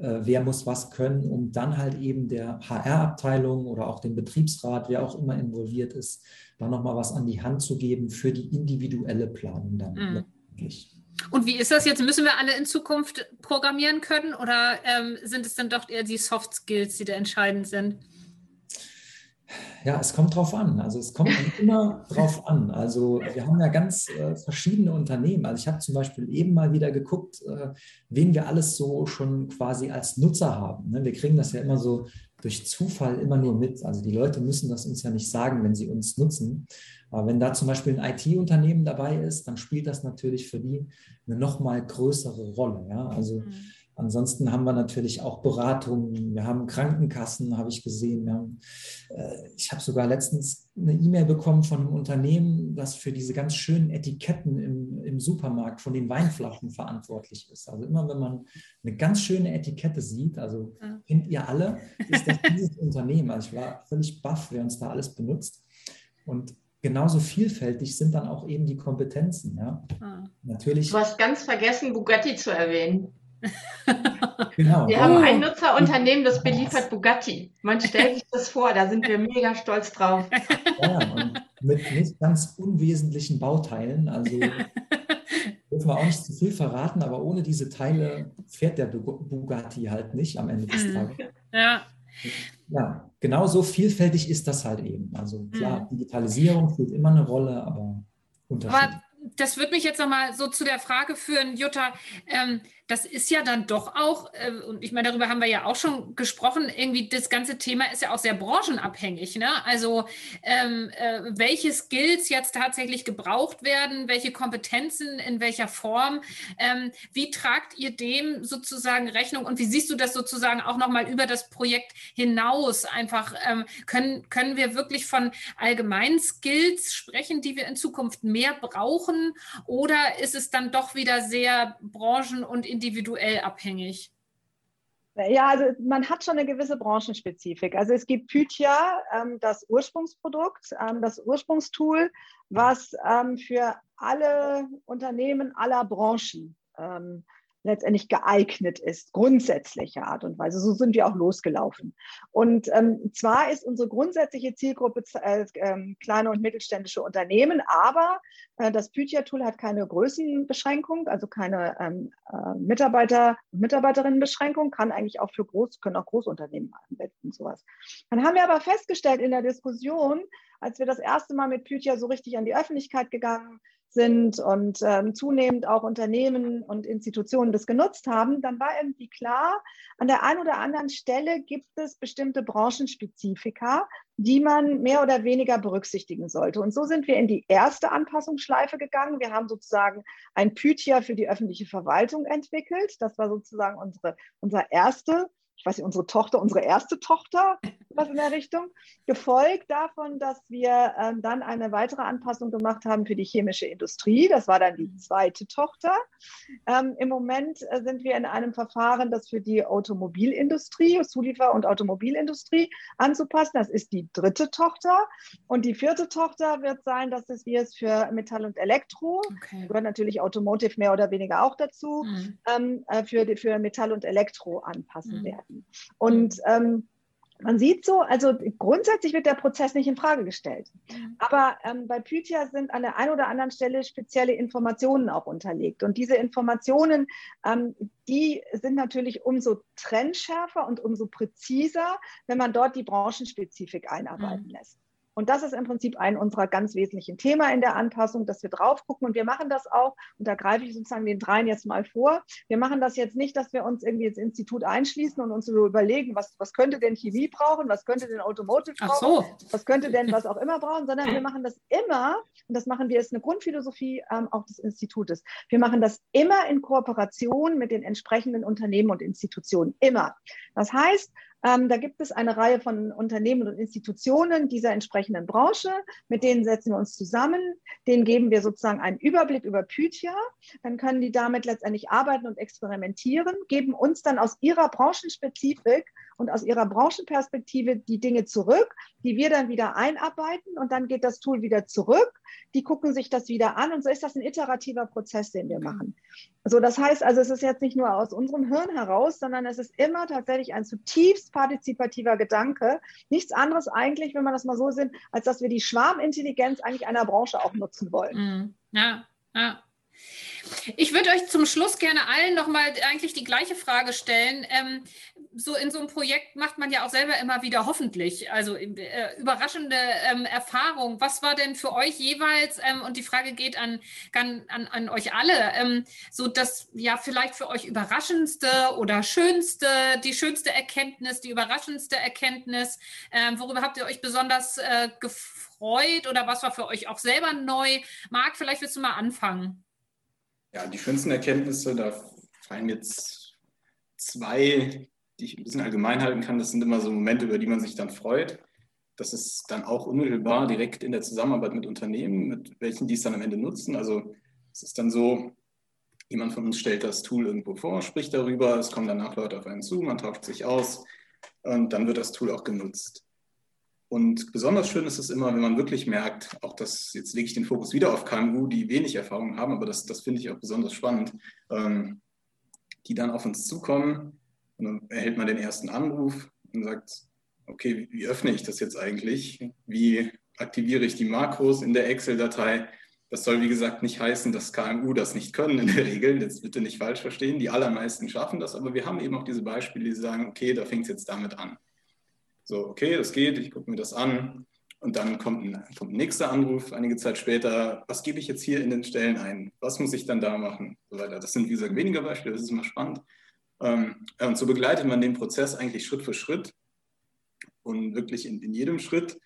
wer muss was können, um dann halt eben der HR-Abteilung oder auch dem Betriebsrat, wer auch immer involviert ist, da nochmal was an die Hand zu geben für die individuelle Planung dann. Mhm. Und wie ist das jetzt? Müssen wir alle in Zukunft programmieren können oder ähm, sind es dann doch eher die Soft Skills, die da entscheidend sind? Ja, es kommt drauf an. Also es kommt [laughs] immer drauf an. Also wir haben ja ganz äh, verschiedene Unternehmen. Also ich habe zum Beispiel eben mal wieder geguckt, äh, wen wir alles so schon quasi als Nutzer haben. Ne? Wir kriegen das ja immer so durch Zufall immer nur mit. Also die Leute müssen das uns ja nicht sagen, wenn sie uns nutzen. Aber wenn da zum Beispiel ein IT-Unternehmen dabei ist, dann spielt das natürlich für die eine noch mal größere Rolle. Ja? Also mhm Ansonsten haben wir natürlich auch Beratungen, wir haben Krankenkassen, habe ich gesehen. Haben, äh, ich habe sogar letztens eine E-Mail bekommen von einem Unternehmen, das für diese ganz schönen Etiketten im, im Supermarkt von den Weinflaschen verantwortlich ist. Also immer wenn man eine ganz schöne Etikette sieht, also ja. kennt ihr alle, ist das dieses [laughs] Unternehmen. Also ich war völlig baff, wer uns da alles benutzt. Und genauso vielfältig sind dann auch eben die Kompetenzen. Ja. Ah. Natürlich. Du hast ganz vergessen, Bugatti zu erwähnen. [laughs] Genau. Wir haben ein oh. Nutzerunternehmen, das beliefert Bugatti. Man stellt sich das vor, da sind wir mega stolz drauf. Ja, und mit nicht ganz unwesentlichen Bauteilen. Also dürfen wir auch nicht zu viel verraten, aber ohne diese Teile fährt der Bugatti halt nicht am Ende des mhm. Tages. Ja. Ja, genau so vielfältig ist das halt eben. Also klar, mhm. Digitalisierung spielt immer eine Rolle, aber unterschiedlich. Aber das wird mich jetzt nochmal so zu der Frage führen, Jutta. Ähm, das ist ja dann doch auch, äh, und ich meine, darüber haben wir ja auch schon gesprochen, irgendwie das ganze Thema ist ja auch sehr branchenabhängig. Ne? Also ähm, äh, welche Skills jetzt tatsächlich gebraucht werden, welche Kompetenzen, in welcher Form. Ähm, wie tragt ihr dem sozusagen Rechnung und wie siehst du das sozusagen auch nochmal über das Projekt hinaus? Einfach ähm, können, können wir wirklich von allgemeinen Skills sprechen, die wir in Zukunft mehr brauchen? Oder ist es dann doch wieder sehr branchen- und individuell abhängig? Ja, also man hat schon eine gewisse Branchenspezifik. Also es gibt Pythia, ähm, das Ursprungsprodukt, ähm, das Ursprungstool, was ähm, für alle Unternehmen aller Branchen ähm, letztendlich geeignet ist, grundsätzlicher Art und Weise. So sind wir auch losgelaufen. Und ähm, zwar ist unsere grundsätzliche Zielgruppe äh, äh, kleine und mittelständische Unternehmen, aber äh, das Pythia-Tool hat keine Größenbeschränkung, also keine ähm, äh, Mitarbeiter- und Mitarbeiterinnenbeschränkung, kann eigentlich auch für Groß, können auch Großunternehmen anwenden, sowas. Dann haben wir aber festgestellt in der Diskussion, als wir das erste Mal mit Pythia so richtig an die Öffentlichkeit gegangen sind und ähm, zunehmend auch Unternehmen und Institutionen das genutzt haben, dann war irgendwie klar, an der einen oder anderen Stelle gibt es bestimmte Branchenspezifika, die man mehr oder weniger berücksichtigen sollte. Und so sind wir in die erste Anpassungsschleife gegangen. Wir haben sozusagen ein Pythia für die öffentliche Verwaltung entwickelt. Das war sozusagen unsere, unser erste ich weiß nicht, unsere Tochter, unsere erste Tochter, was in der Richtung, gefolgt davon, dass wir ähm, dann eine weitere Anpassung gemacht haben für die chemische Industrie. Das war dann die zweite Tochter. Ähm, Im Moment äh, sind wir in einem Verfahren, das für die Automobilindustrie, Zuliefer- und Automobilindustrie anzupassen. Das ist die dritte Tochter. Und die vierte Tochter wird sein, dass wir es für Metall und Elektro, okay. gehört natürlich Automotive mehr oder weniger auch dazu, mhm. ähm, äh, für, für Metall und Elektro anpassen mhm. werden. Und ähm, man sieht so, also grundsätzlich wird der Prozess nicht in Frage gestellt. Mhm. Aber ähm, bei Pythia sind an der einen oder anderen Stelle spezielle Informationen auch unterlegt. Und diese Informationen, ähm, die sind natürlich umso trendschärfer und umso präziser, wenn man dort die Branchenspezifik einarbeiten mhm. lässt. Und das ist im Prinzip ein unserer ganz wesentlichen Themen in der Anpassung, dass wir drauf gucken. Und wir machen das auch, und da greife ich sozusagen den dreien jetzt mal vor. Wir machen das jetzt nicht, dass wir uns irgendwie ins Institut einschließen und uns so überlegen, was, was könnte denn Chemie brauchen, was könnte denn Automotive brauchen, so. was könnte denn was auch immer brauchen, sondern wir machen das immer, und das machen wir, ist eine Grundphilosophie ähm, auch des Institutes. Wir machen das immer in Kooperation mit den entsprechenden Unternehmen und Institutionen. Immer. Das heißt, ähm, da gibt es eine Reihe von Unternehmen und Institutionen dieser entsprechenden Branche. Mit denen setzen wir uns zusammen. Denen geben wir sozusagen einen Überblick über Pythia. Dann können die damit letztendlich arbeiten und experimentieren, geben uns dann aus ihrer Branchenspezifik und aus ihrer Branchenperspektive die Dinge zurück, die wir dann wieder einarbeiten und dann geht das Tool wieder zurück. Die gucken sich das wieder an und so ist das ein iterativer Prozess, den wir machen. So, das heißt also, es ist jetzt nicht nur aus unserem Hirn heraus, sondern es ist immer tatsächlich ein zutiefst partizipativer Gedanke. Nichts anderes eigentlich, wenn man das mal so sieht, als dass wir die Schwarmintelligenz eigentlich einer Branche auch nutzen wollen. Mm, ja, ja. Ich würde euch zum Schluss gerne allen nochmal eigentlich die gleiche Frage stellen. Ähm, so in so einem Projekt macht man ja auch selber immer wieder hoffentlich, also äh, überraschende ähm, Erfahrungen. Was war denn für euch jeweils, ähm, und die Frage geht an, an, an euch alle, ähm, so das ja vielleicht für euch überraschendste oder schönste, die schönste Erkenntnis, die überraschendste Erkenntnis, ähm, worüber habt ihr euch besonders äh, gefreut oder was war für euch auch selber neu? Marc, vielleicht willst du mal anfangen. Ja, die schönsten Erkenntnisse, da fallen jetzt zwei, die ich ein bisschen allgemein halten kann. Das sind immer so Momente, über die man sich dann freut. Das ist dann auch unmittelbar direkt in der Zusammenarbeit mit Unternehmen, mit welchen die es dann am Ende nutzen. Also es ist dann so, jemand von uns stellt das Tool irgendwo vor, spricht darüber, es kommen danach Leute auf einen zu, man tauscht sich aus und dann wird das Tool auch genutzt. Und besonders schön ist es immer, wenn man wirklich merkt, auch das, jetzt lege ich den Fokus wieder auf KMU, die wenig Erfahrung haben, aber das, das finde ich auch besonders spannend, ähm, die dann auf uns zukommen und dann erhält man den ersten Anruf und sagt, okay, wie, wie öffne ich das jetzt eigentlich? Wie aktiviere ich die Makros in der Excel-Datei? Das soll, wie gesagt, nicht heißen, dass KMU das nicht können in der Regel. Jetzt bitte nicht falsch verstehen. Die allermeisten schaffen das, aber wir haben eben auch diese Beispiele, die sagen, okay, da fängt es jetzt damit an. So, okay, das geht, ich gucke mir das an. Und dann kommt ein, kommt ein nächster Anruf, einige Zeit später, was gebe ich jetzt hier in den Stellen ein? Was muss ich dann da machen? So weiter. Das sind, wie gesagt, weniger Beispiele, das ist immer spannend. Ähm, und so begleitet man den Prozess eigentlich Schritt für Schritt und wirklich in, in jedem Schritt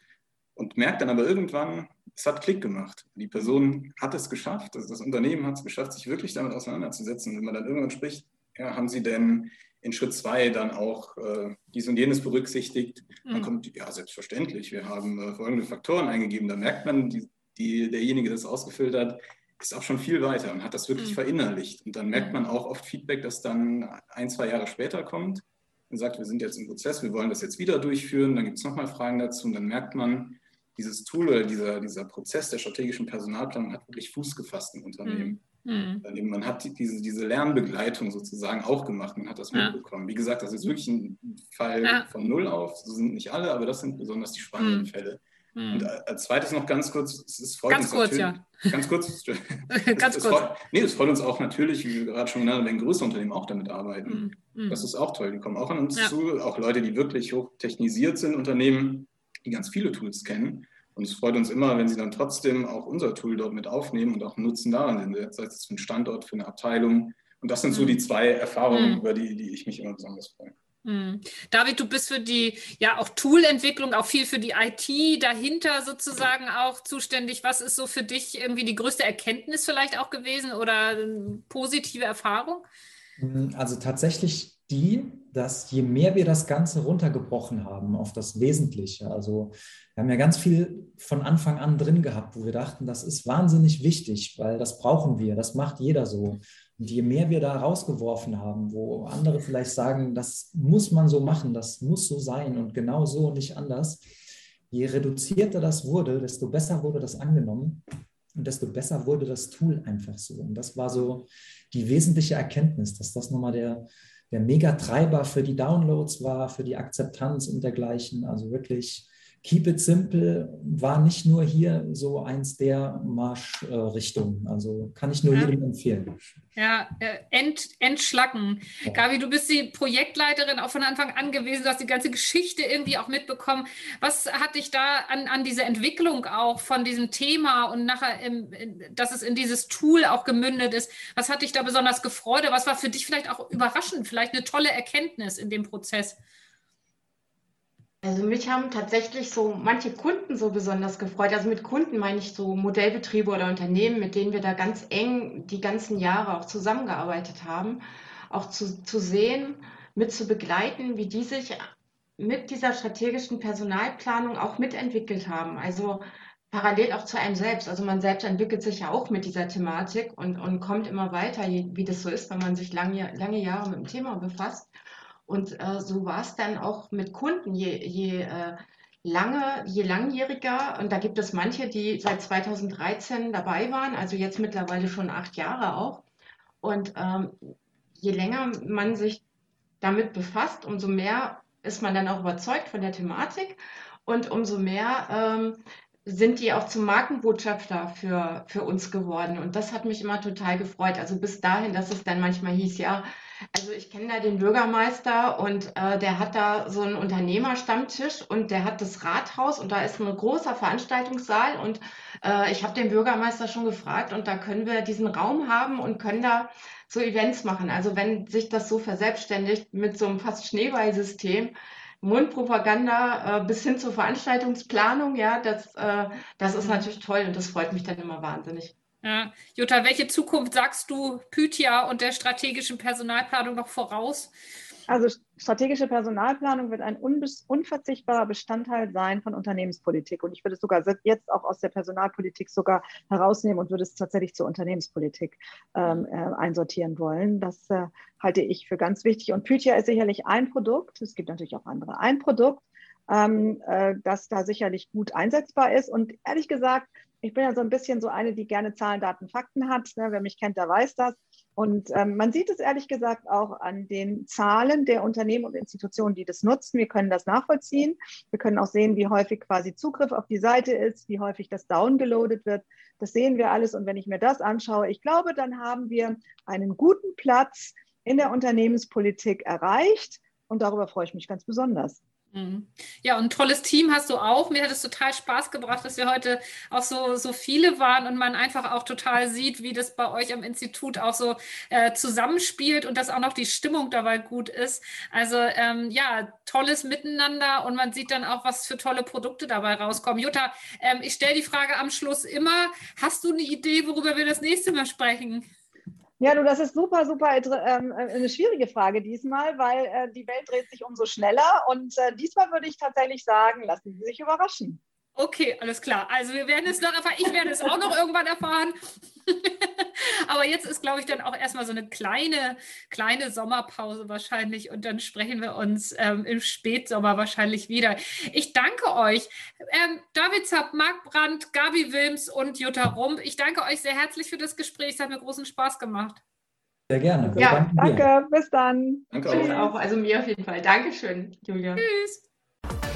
und merkt dann aber irgendwann, es hat Klick gemacht. Die Person hat es geschafft, also das Unternehmen hat es geschafft, sich wirklich damit auseinanderzusetzen. Wenn man dann irgendwann spricht, ja, haben Sie denn in Schritt zwei dann auch äh, dies und jenes berücksichtigt. Mhm. Dann kommt, ja, selbstverständlich, wir haben äh, folgende Faktoren eingegeben. Da merkt man, die, die, derjenige, der das ausgefüllt hat, ist auch schon viel weiter und hat das wirklich mhm. verinnerlicht. Und dann merkt man auch oft Feedback, das dann ein, zwei Jahre später kommt und sagt, wir sind jetzt im Prozess, wir wollen das jetzt wieder durchführen. Dann gibt es nochmal Fragen dazu und dann merkt man, dieses Tool oder dieser, dieser Prozess der strategischen Personalplanung hat wirklich Fuß gefasst im Unternehmen. Mhm. Mhm. Man hat diese, diese Lernbegleitung sozusagen auch gemacht, man hat das ja. mitbekommen. Wie gesagt, das ist wirklich ein Fall ja. von Null auf, so sind nicht alle, aber das sind besonders die spannenden mhm. Fälle. Mhm. Und als zweites noch ganz kurz, es freut ganz uns kurz, ja. Ganz kurz. [laughs] ganz es, kurz. Freut, nee, es freut uns auch natürlich, wie wir gerade schon genannt haben, wenn größere Unternehmen auch damit arbeiten. Mhm. Das ist auch toll. Die kommen auch an uns ja. zu, auch Leute, die wirklich hochtechnisiert sind, Unternehmen, die ganz viele Tools kennen und es freut uns immer, wenn Sie dann trotzdem auch unser Tool dort mit aufnehmen und auch Nutzen daran sind, sei es für einen Standort, für eine Abteilung. Und das sind so die mhm. zwei Erfahrungen, mhm. über die, die ich mich immer besonders freue. Mhm. David, du bist für die ja auch Toolentwicklung, auch viel für die IT dahinter sozusagen auch zuständig. Was ist so für dich irgendwie die größte Erkenntnis vielleicht auch gewesen oder positive Erfahrung? Also tatsächlich die, dass je mehr wir das Ganze runtergebrochen haben auf das Wesentliche, also wir haben ja ganz viel von Anfang an drin gehabt, wo wir dachten, das ist wahnsinnig wichtig, weil das brauchen wir, das macht jeder so. Und je mehr wir da rausgeworfen haben, wo andere vielleicht sagen, das muss man so machen, das muss so sein und genau so und nicht anders, je reduzierter das wurde, desto besser wurde das angenommen und desto besser wurde das Tool einfach so. Und das war so die wesentliche Erkenntnis, dass das nochmal der, der Megatreiber für die Downloads war, für die Akzeptanz und dergleichen. Also wirklich Keep It Simple war nicht nur hier so eins der Marschrichtungen. also kann ich nur ja. jedem empfehlen. Ja, äh, ent, entschlacken. Ja. Gabi, du bist die Projektleiterin auch von Anfang an gewesen. Du hast die ganze Geschichte irgendwie auch mitbekommen. Was hat dich da an, an diese Entwicklung auch von diesem Thema und nachher, im, dass es in dieses Tool auch gemündet ist? Was hat dich da besonders gefreut? Was war für dich vielleicht auch überraschend? Vielleicht eine tolle Erkenntnis in dem Prozess? Also mich haben tatsächlich so manche Kunden so besonders gefreut. Also mit Kunden meine ich so Modellbetriebe oder Unternehmen, mit denen wir da ganz eng die ganzen Jahre auch zusammengearbeitet haben, auch zu, zu sehen, mit zu begleiten, wie die sich mit dieser strategischen Personalplanung auch mitentwickelt haben. Also parallel auch zu einem selbst. Also man selbst entwickelt sich ja auch mit dieser Thematik und, und kommt immer weiter, wie das so ist, wenn man sich lange, lange Jahre mit dem Thema befasst. Und äh, so war es dann auch mit Kunden. Je, je äh, lange, je langjähriger, und da gibt es manche, die seit 2013 dabei waren, also jetzt mittlerweile schon acht Jahre auch. Und ähm, je länger man sich damit befasst, umso mehr ist man dann auch überzeugt von der Thematik und umso mehr ähm, sind die auch zum Markenbotschafter für, für uns geworden. Und das hat mich immer total gefreut. Also bis dahin, dass es dann manchmal hieß, ja, also ich kenne da den Bürgermeister und äh, der hat da so einen Unternehmerstammtisch und der hat das Rathaus und da ist ein großer Veranstaltungssaal und äh, ich habe den Bürgermeister schon gefragt und da können wir diesen Raum haben und können da so Events machen. Also wenn sich das so verselbstständigt mit so einem fast Schneeballsystem, Mundpropaganda äh, bis hin zur Veranstaltungsplanung, ja, das, äh, das ist natürlich toll und das freut mich dann immer wahnsinnig. Ja. Jutta, welche Zukunft sagst du Pythia und der strategischen Personalplanung noch voraus? Also strategische Personalplanung wird ein unverzichtbarer Bestandteil sein von Unternehmenspolitik. Und ich würde es sogar jetzt auch aus der Personalpolitik sogar herausnehmen und würde es tatsächlich zur Unternehmenspolitik ähm, äh, einsortieren wollen. Das äh, halte ich für ganz wichtig. Und Pythia ist sicherlich ein Produkt. Es gibt natürlich auch andere. Ein Produkt, ähm, äh, das da sicherlich gut einsetzbar ist. Und ehrlich gesagt, ich bin ja so ein bisschen so eine, die gerne Zahlen, Daten, Fakten hat. Ne? Wer mich kennt, der weiß das. Und ähm, man sieht es ehrlich gesagt auch an den Zahlen der Unternehmen und Institutionen, die das nutzen. Wir können das nachvollziehen. Wir können auch sehen, wie häufig quasi Zugriff auf die Seite ist, wie häufig das downgeloadet wird. Das sehen wir alles. Und wenn ich mir das anschaue, ich glaube, dann haben wir einen guten Platz in der Unternehmenspolitik erreicht. Und darüber freue ich mich ganz besonders. Mhm. Ja, und ein tolles Team hast du auch. Mir hat es total Spaß gebracht, dass wir heute auch so, so viele waren und man einfach auch total sieht, wie das bei euch am Institut auch so äh, zusammenspielt und dass auch noch die Stimmung dabei gut ist. Also ähm, ja, tolles Miteinander und man sieht dann auch, was für tolle Produkte dabei rauskommen. Jutta, ähm, ich stelle die Frage am Schluss immer, hast du eine Idee, worüber wir das nächste Mal sprechen? Ja, du, das ist super, super ähm, äh, eine schwierige Frage diesmal, weil äh, die Welt dreht sich umso schneller. Und äh, diesmal würde ich tatsächlich sagen, lassen Sie sich überraschen. Okay, alles klar. Also wir werden es noch erfahren. Ich werde es auch noch irgendwann erfahren. [laughs] Aber jetzt ist, glaube ich, dann auch erstmal so eine kleine, kleine Sommerpause wahrscheinlich und dann sprechen wir uns ähm, im Spätsommer wahrscheinlich wieder. Ich danke euch, ähm, David Zapp, Marc Brandt, Gabi Wilms und Jutta Rump. Ich danke euch sehr herzlich für das Gespräch. Es hat mir großen Spaß gemacht. Sehr gerne. Ja, danke. Bis dann. Danke auch. auch. Also mir auf jeden Fall. Dankeschön, Julia. Tschüss.